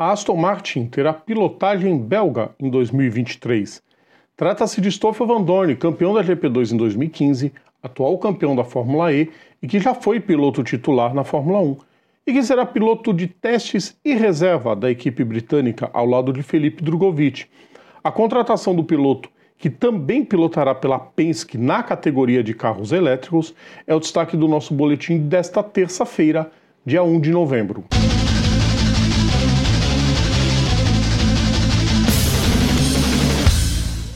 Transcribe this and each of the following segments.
A Aston Martin terá pilotagem belga em 2023. Trata-se de Stoffel Van Dorn, campeão da GP2 em 2015, atual campeão da Fórmula E e que já foi piloto titular na Fórmula 1, e que será piloto de testes e reserva da equipe britânica ao lado de Felipe Drogovic. A contratação do piloto, que também pilotará pela Penske na categoria de carros elétricos, é o destaque do nosso boletim desta terça-feira, dia 1 de novembro.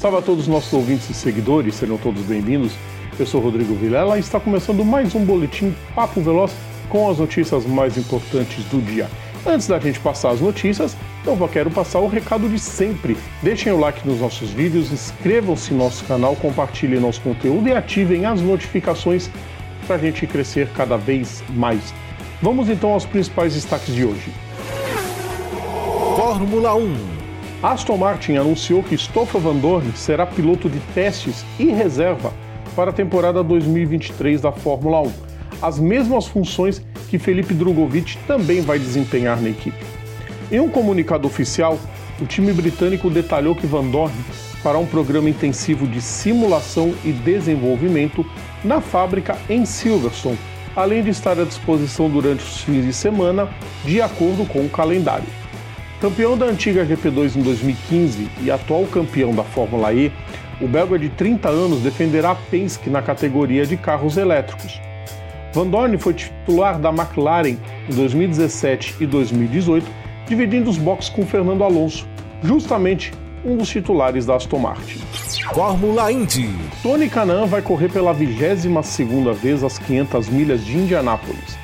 Salve a todos os nossos ouvintes e seguidores, sejam todos bem-vindos. Eu sou Rodrigo Vilela e está começando mais um boletim Papo Veloz com as notícias mais importantes do dia. Antes da gente passar as notícias, eu quero passar o recado de sempre. Deixem o like nos nossos vídeos, inscrevam-se no nosso canal, compartilhem nosso conteúdo e ativem as notificações para a gente crescer cada vez mais. Vamos então aos principais destaques de hoje. Fórmula 1 Aston Martin anunciou que Stoffel Van Dorn será piloto de testes e reserva para a temporada 2023 da Fórmula 1, as mesmas funções que Felipe Drogovic também vai desempenhar na equipe. Em um comunicado oficial, o time britânico detalhou que Van Dorn fará um programa intensivo de simulação e desenvolvimento na fábrica em Silverstone, além de estar à disposição durante os fins de semana, de acordo com o calendário. Campeão da antiga GP2 em 2015 e atual campeão da Fórmula E, o belga de 30 anos defenderá a Penske na categoria de carros elétricos. Van Dorn foi titular da McLaren em 2017 e 2018, dividindo os boxes com Fernando Alonso, justamente um dos titulares da Aston Martin. Fórmula Indy. Tony Kanaan vai correr pela 22ª vez as 500 milhas de Indianápolis.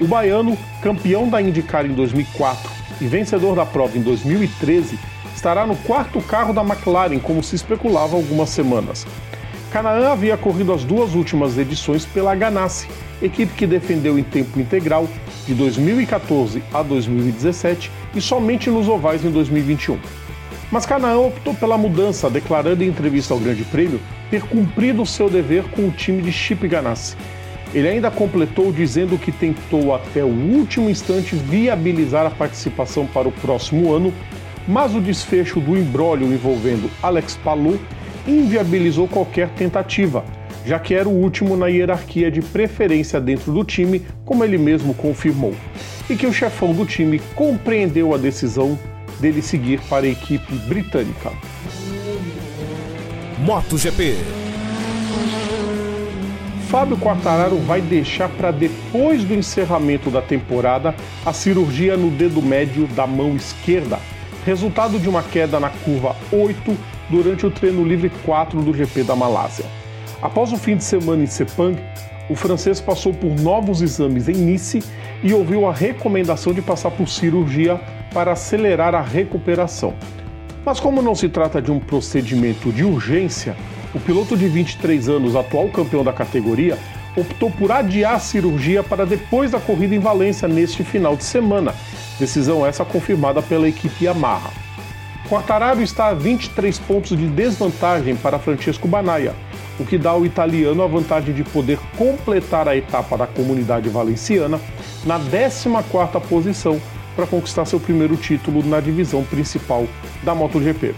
O baiano, campeão da IndyCar em 2004 e vencedor da prova em 2013, estará no quarto carro da McLaren, como se especulava há algumas semanas. Canaan havia corrido as duas últimas edições pela Ganassi, equipe que defendeu em tempo integral de 2014 a 2017 e somente nos ovais em 2021. Mas Canaan optou pela mudança, declarando em entrevista ao Grande Prêmio ter cumprido seu dever com o time de Chip Ganassi. Ele ainda completou dizendo que tentou até o último instante viabilizar a participação para o próximo ano, mas o desfecho do imbróglio envolvendo Alex Palou inviabilizou qualquer tentativa, já que era o último na hierarquia de preferência dentro do time, como ele mesmo confirmou, e que o chefão do time compreendeu a decisão dele seguir para a equipe britânica. MotoGP Fábio Quartararo vai deixar para depois do encerramento da temporada a cirurgia no dedo médio da mão esquerda, resultado de uma queda na curva 8 durante o treino livre 4 do GP da Malásia. Após o fim de semana em Sepang, o francês passou por novos exames em Nice e ouviu a recomendação de passar por cirurgia para acelerar a recuperação. Mas como não se trata de um procedimento de urgência, o piloto de 23 anos, atual campeão da categoria, optou por adiar a cirurgia para depois da corrida em Valência neste final de semana. Decisão essa confirmada pela equipe Yamaha. Quartararo está a 23 pontos de desvantagem para Francesco Banaya, o que dá ao italiano a vantagem de poder completar a etapa da comunidade valenciana na 14ª posição para conquistar seu primeiro título na divisão principal da MotoGP.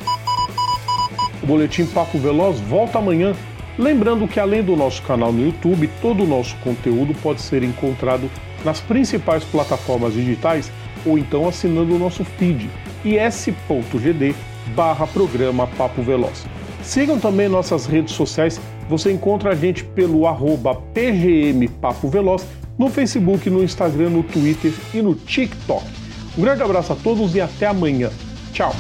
O Boletim Papo Veloz volta amanhã. Lembrando que além do nosso canal no YouTube, todo o nosso conteúdo pode ser encontrado nas principais plataformas digitais ou então assinando o nosso feed is.gd barra programa Papo Veloz. Sigam também nossas redes sociais, você encontra a gente pelo arroba PGM Papo Veloz no Facebook, no Instagram, no Twitter e no TikTok. Um grande abraço a todos e até amanhã. Tchau!